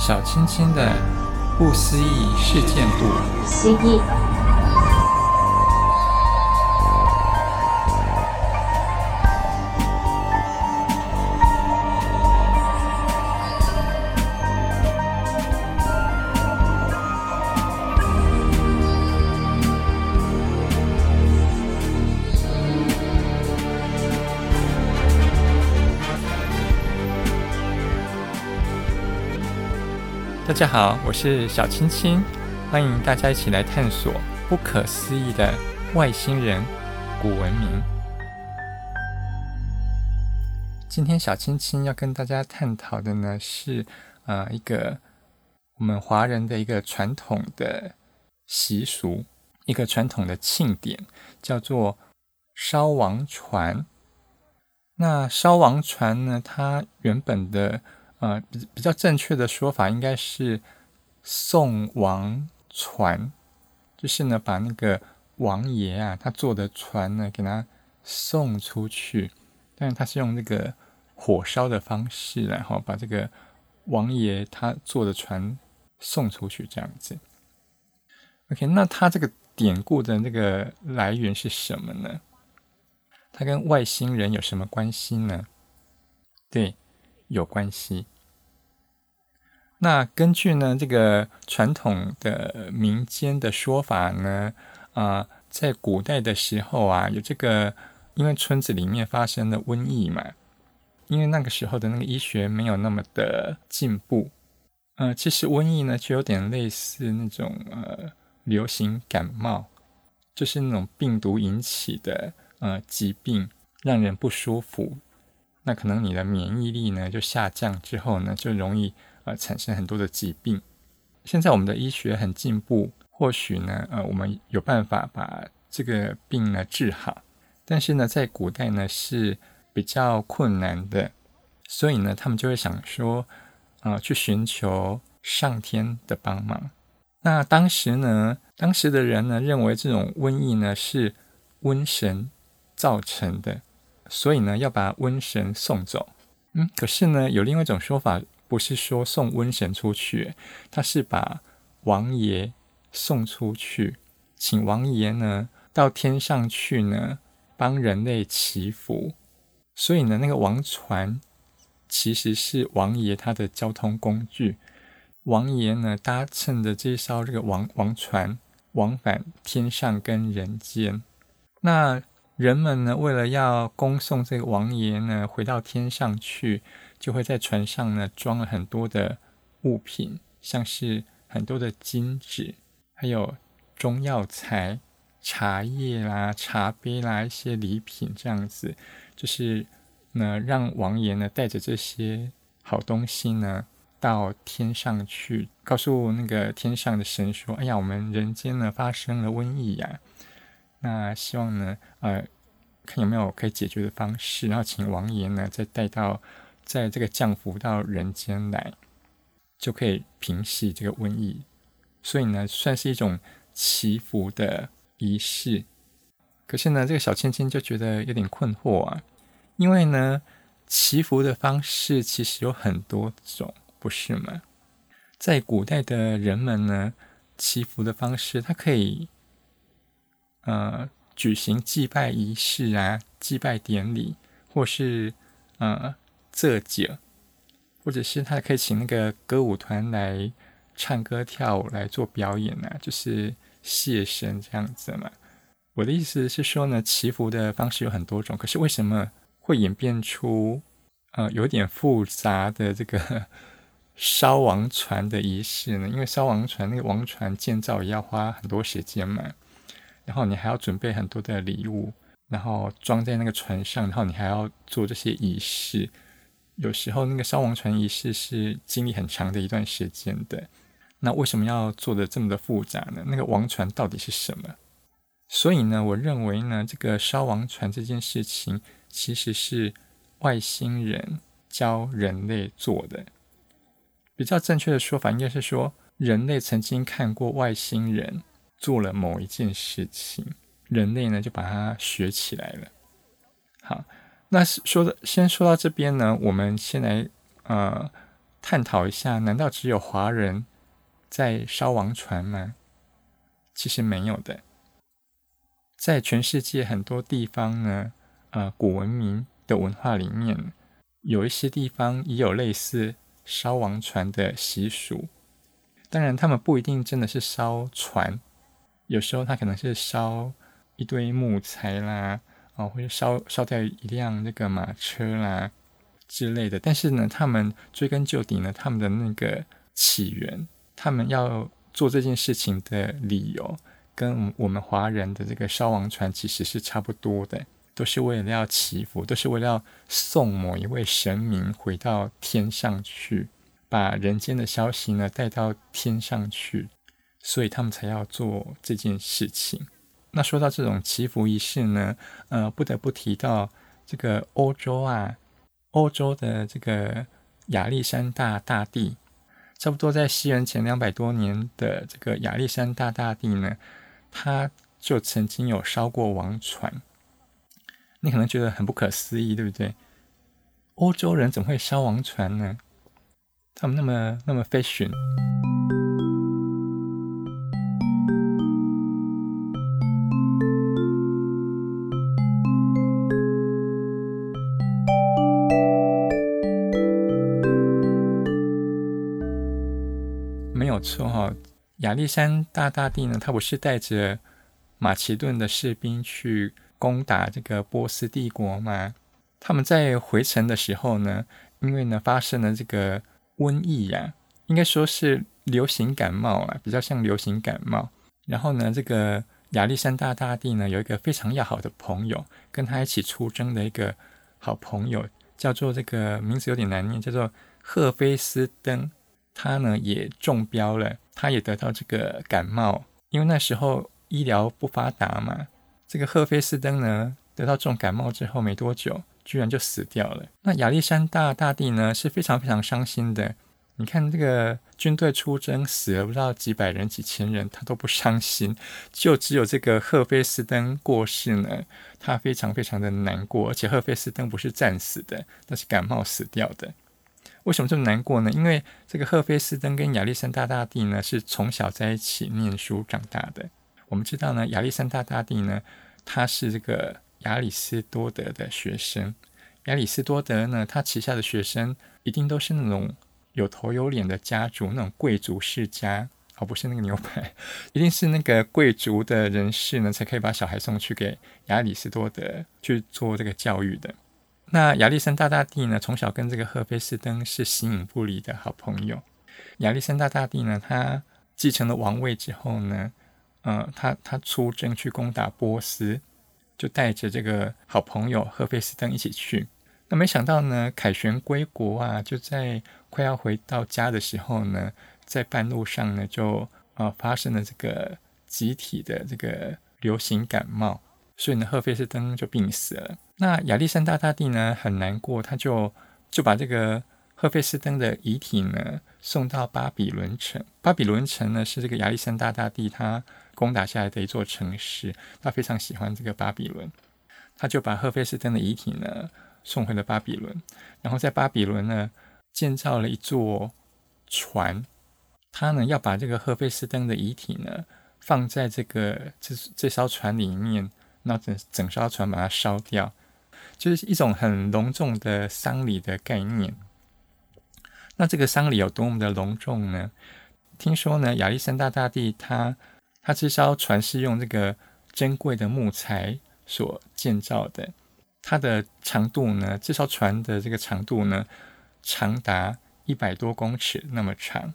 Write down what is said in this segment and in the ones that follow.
小青青的不思议事件簿。大家好，我是小青青，欢迎大家一起来探索不可思议的外星人古文明。今天小青青要跟大家探讨的呢是，呃，一个我们华人的一个传统的习俗，一个传统的庆典，叫做烧王船。那烧王船呢，它原本的。呃，比比较正确的说法应该是送王船，就是呢，把那个王爷啊，他坐的船呢，给他送出去。但是他是用那个火烧的方式，然后把这个王爷他坐的船送出去，这样子。OK，那他这个典故的那个来源是什么呢？他跟外星人有什么关系呢？对。有关系。那根据呢这个传统的民间的说法呢，啊、在古代的时候啊，有这个，因为村子里面发生了瘟疫嘛，因为那个时候的那个医学没有那么的进步，呃，其实瘟疫呢就有点类似那种呃流行感冒，就是那种病毒引起的呃疾病，让人不舒服。那可能你的免疫力呢就下降之后呢，就容易呃产生很多的疾病。现在我们的医学很进步，或许呢呃我们有办法把这个病呢治好，但是呢在古代呢是比较困难的，所以呢他们就会想说啊、去寻求上天的帮忙。那当时呢当时的人呢认为这种瘟疫呢是瘟神造成的。所以呢，要把瘟神送走。嗯，可是呢，有另外一种说法，不是说送瘟神出去，他是把王爷送出去，请王爷呢到天上去呢，帮人类祈福。所以呢，那个王船其实是王爷他的交通工具。王爷呢搭乘着这艘这个王王船往返天上跟人间。那人们呢，为了要恭送这个王爷呢回到天上去，就会在船上呢装了很多的物品，像是很多的金纸，还有中药材、茶叶啦、茶杯啦一些礼品，这样子，就是呢让王爷呢带着这些好东西呢到天上去，告诉那个天上的神说：“哎呀，我们人间呢发生了瘟疫呀。”那希望呢，呃，看有没有可以解决的方式，然后请王爷呢再带到，在这个降服到人间来，就可以平息这个瘟疫。所以呢，算是一种祈福的仪式。可是呢，这个小青青就觉得有点困惑啊，因为呢，祈福的方式其实有很多种，不是吗？在古代的人们呢，祈福的方式，它可以。呃，举行祭拜仪式啊，祭拜典礼，或是呃，这酒，或者是他可以请那个歌舞团来唱歌跳舞来做表演啊，就是谢神这样子嘛。我的意思是说呢，祈福的方式有很多种，可是为什么会演变出呃有点复杂的这个 烧王船的仪式呢？因为烧王船那个王船建造也要花很多时间嘛。然后你还要准备很多的礼物，然后装在那个船上，然后你还要做这些仪式。有时候那个烧王船仪式是经历很长的一段时间的。那为什么要做的这么的复杂呢？那个王船到底是什么？所以呢，我认为呢，这个烧王船这件事情其实是外星人教人类做的。比较正确的说法应该是说，人类曾经看过外星人。做了某一件事情，人类呢就把它学起来了。好，那说的先说到这边呢，我们先来呃探讨一下，难道只有华人在烧王船吗？其实没有的，在全世界很多地方呢，呃，古文明的文化里面，有一些地方也有类似烧王船的习俗。当然，他们不一定真的是烧船，有时候他可能是烧一堆木材啦，哦，或者烧烧掉一辆那个马车啦之类的。但是呢，他们追根究底呢，他们的那个起源，他们要做这件事情的理由，跟我们华人的这个烧王船其实是差不多的，都是为了要祈福，都是为了要送某一位神明回到天上去。把人间的消息呢带到天上去，所以他们才要做这件事情。那说到这种祈福仪式呢，呃，不得不提到这个欧洲啊，欧洲的这个亚历山大大帝，差不多在西元前两百多年的这个亚历山大大帝呢，他就曾经有烧过王船。你可能觉得很不可思议，对不对？欧洲人怎么会烧王船呢？他们那么那么 fashion，没有错哈。亚历山大大帝呢，他不是带着马其顿的士兵去攻打这个波斯帝国吗？他们在回程的时候呢，因为呢发生了这个。瘟疫呀、啊，应该说是流行感冒啊，比较像流行感冒。然后呢，这个亚历山大大帝呢，有一个非常要好的朋友，跟他一起出征的一个好朋友，叫做这个名字有点难念，叫做赫菲斯登。他呢也中标了，他也得到这个感冒，因为那时候医疗不发达嘛。这个赫菲斯登呢，得到重感冒之后没多久。居然就死掉了。那亚历山大大帝呢，是非常非常伤心的。你看这个军队出征死了不知道几百人几千人，他都不伤心，就只有这个赫菲斯登过世呢，他非常非常的难过。而且赫菲斯登不是战死的，那是感冒死掉的。为什么这么难过呢？因为这个赫菲斯登跟亚历山大大帝呢是从小在一起念书长大的。我们知道呢，亚历山大大帝呢，他是这个。亚里斯多德的学生，亚里斯多德呢，他旗下的学生一定都是那种有头有脸的家族，那种贵族世家，而、哦、不是那个牛排，一定是那个贵族的人士呢，才可以把小孩送去给亚里斯多德去做这个教育的。那亚历山大大帝呢，从小跟这个赫菲斯登是形影不离的好朋友。亚历山大大帝呢，他继承了王位之后呢，呃，他他出征去攻打波斯。就带着这个好朋友赫菲斯登一起去，那没想到呢，凯旋归国啊，就在快要回到家的时候呢，在半路上呢，就呃发生了这个集体的这个流行感冒，所以呢，赫菲斯登就病死了。那亚历山大大帝呢，很难过，他就就把这个赫菲斯登的遗体呢送到巴比伦城。巴比伦城呢，是这个亚历山大大帝他。攻打下来的一座城市，他非常喜欢这个巴比伦，他就把赫菲斯登的遗体呢送回了巴比伦，然后在巴比伦呢建造了一座船，他呢要把这个赫菲斯登的遗体呢放在这个这这艘船里面，然后整整艘船把它烧掉，就是一种很隆重的丧礼的概念。那这个丧礼有多么的隆重呢？听说呢，亚历山大大帝他。他这艘船是用这个珍贵的木材所建造的，它的长度呢，这艘船的这个长度呢，长达一百多公尺那么长。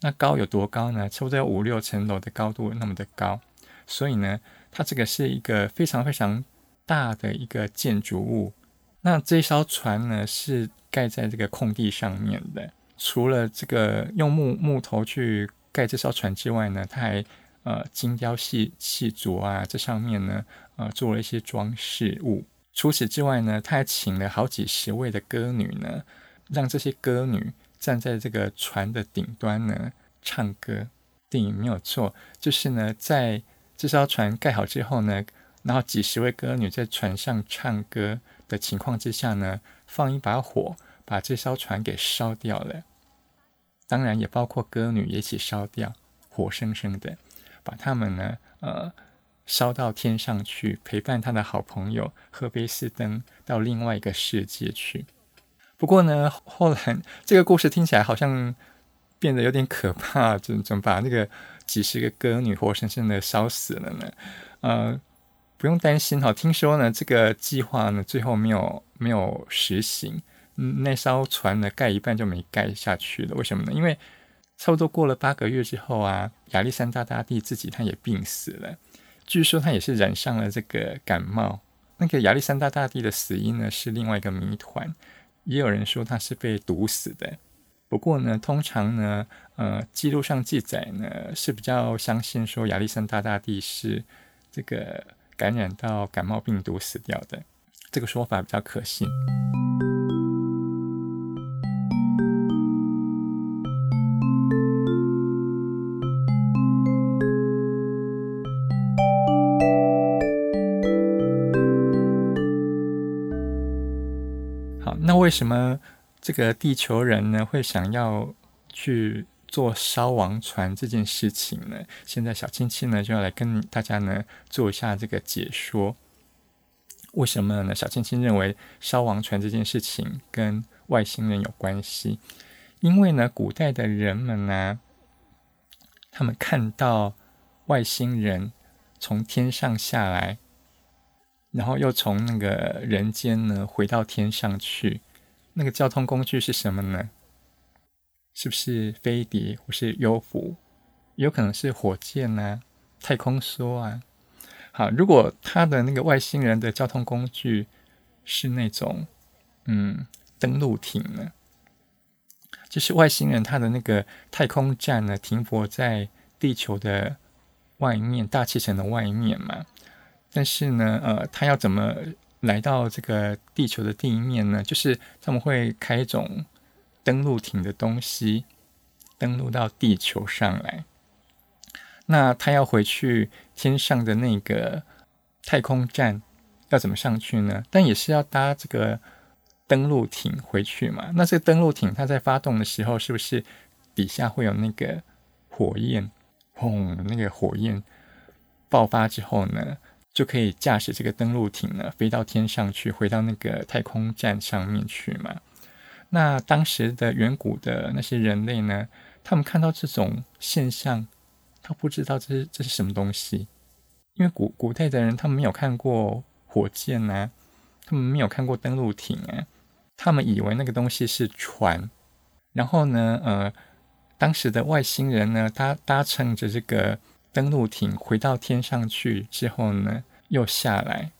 那高有多高呢？差不多有五六层楼的高度那么的高。所以呢，它这个是一个非常非常大的一个建筑物。那这艘船呢，是盖在这个空地上面的。除了这个用木木头去盖这艘船之外呢，它还呃，精雕细细琢啊，这上面呢，呃，做了一些装饰物。除此之外呢，他还请了好几十位的歌女呢，让这些歌女站在这个船的顶端呢唱歌。对，没有错，就是呢，在这艘船盖好之后呢，然后几十位歌女在船上唱歌的情况之下呢，放一把火，把这艘船给烧掉了，当然也包括歌女也一起烧掉，活生生的把他们呢，呃，烧到天上去，陪伴他的好朋友赫菲斯登到另外一个世界去。不过呢，后来这个故事听起来好像变得有点可怕，怎怎么把那个几十个歌女活生生的烧死了呢？呃，不用担心哈，听说呢，这个计划呢最后没有没有实行。嗯，那艘船呢，盖一半就没盖下去了。为什么呢？因为差不多过了八个月之后啊，亚历山大大帝自己他也病死了。据说他也是染上了这个感冒。那个亚历山大大帝的死因呢，是另外一个谜团。也有人说他是被毒死的。不过呢，通常呢，呃，记录上记载呢是比较相信说亚历山大大帝是这个感染到感冒病毒死掉的。这个说法比较可信。好，那为什么这个地球人呢会想要去做烧王船这件事情呢？现在小青青呢就要来跟大家呢做一下这个解说。为什么呢？小青青认为烧王船这件事情跟外星人有关系，因为呢，古代的人们呢，他们看到外星人从天上下来，然后又从那个人间呢回到天上去。那个交通工具是什么呢？是不是飞碟或是幽浮？有可能是火箭呐、啊、太空梭啊。好，如果他的那个外星人的交通工具是那种嗯登陆艇呢，就是外星人他的那个太空站呢停泊在地球的外面，大气层的外面嘛。但是呢，呃，他要怎么？来到这个地球的地面呢，就是他们会开一种登陆艇的东西，登陆到地球上来。那他要回去天上的那个太空站，要怎么上去呢？但也是要搭这个登陆艇回去嘛。那这个登陆艇它在发动的时候，是不是底下会有那个火焰？轰，那个火焰爆发之后呢？就可以驾驶这个登陆艇呢，飞到天上去，回到那个太空站上面去嘛。那当时的远古的那些人类呢，他们看到这种现象，他不知道这是这是什么东西，因为古古代的人他们没有看过火箭呐、他们没有看过登陆艇啊，他们以为那个东西是船。然后呢，呃，当时的外星人呢，他搭乘着这个。登陆艇回到天上去之后呢，又下来。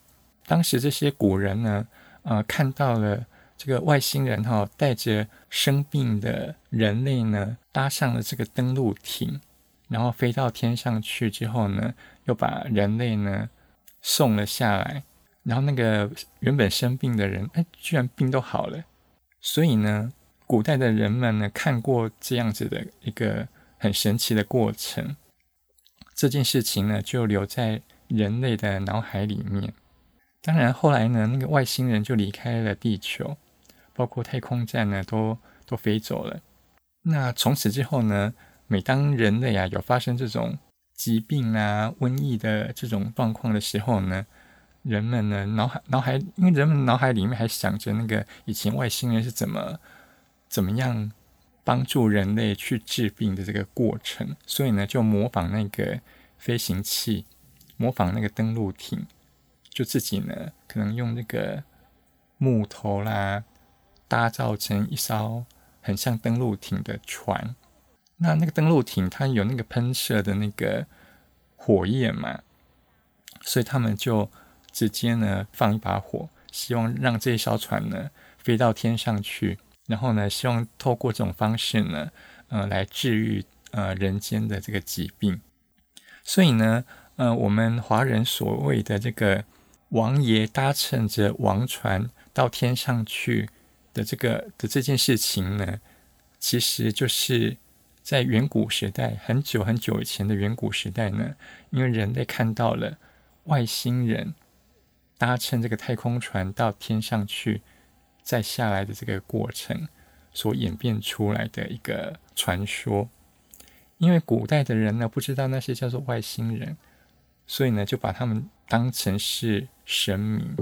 当时这些古人呢，呃，看到了这个外星人哈、哦，带着生病的人类呢，搭上了这个登陆艇，然后飞到天上去之后呢，又把人类呢送了下来。然后那个原本生病的人，哎，居然病都好了。所以呢，古代的人们呢，看过这样子的一个很神奇的过程。这件事情呢，就留在人类的脑海里面。当然，后来呢，那个外星人就离开了地球，包括太空站呢，都都飞走了。那从此之后呢，每当人类啊有发生这种疾病啊、瘟疫的这种状况的时候呢，人们呢脑海脑海，因为人们脑海里面还想着那个以前外星人是怎么怎么样。帮助人类去治病的这个过程，所以呢，就模仿那个飞行器，模仿那个登陆艇，就自己呢，可能用那个木头啦，打造成一艘很像登陆艇的船。那那个登陆艇它有那个喷射的那个火焰嘛，所以他们就直接呢放一把火，希望让这一艘船呢飞到天上去。然后呢，希望透过这种方式呢，呃，来治愈呃人间的这个疾病。所以呢，呃，我们华人所谓的这个王爷搭乘着王船到天上去的这个的这件事情呢，其实就是在远古时代，很久很久以前的远古时代呢，因为人类看到了外星人搭乘这个太空船到天上去。再下来的这个过程所演变出来的一个传说。因为古代的人呢，不知道那些叫做外星人，所以呢，就把他们当成是神明。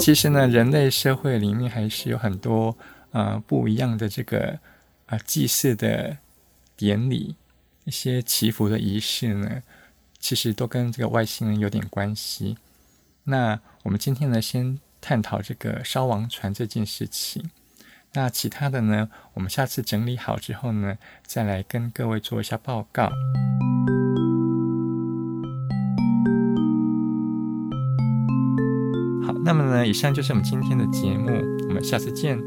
其实呢，人类社会里面还是有很多呃不一样的这个啊、祭祀的典礼，一些祈福的仪式呢，其实都跟这个外星人有点关系。那我们今天呢，先探讨这个烧王船这件事情。那其他的呢，我们下次整理好之后呢，再来跟各位做一下报告。那么呢，以上就是我们今天的节目，我们下次见。